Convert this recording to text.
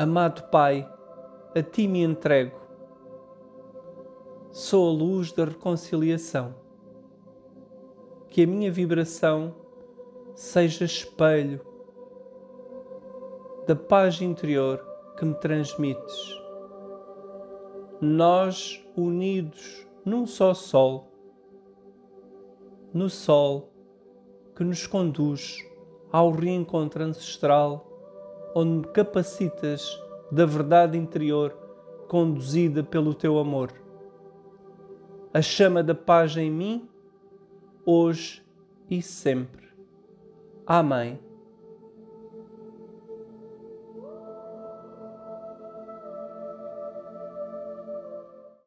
Amado Pai, a Ti me entrego. Sou a luz da reconciliação. Que a minha vibração seja espelho da paz interior que me transmites. Nós unidos num só sol, no sol que nos conduz ao reencontro ancestral onde me capacitas da verdade interior conduzida pelo teu amor. A chama da paz em mim, hoje e sempre. Amém.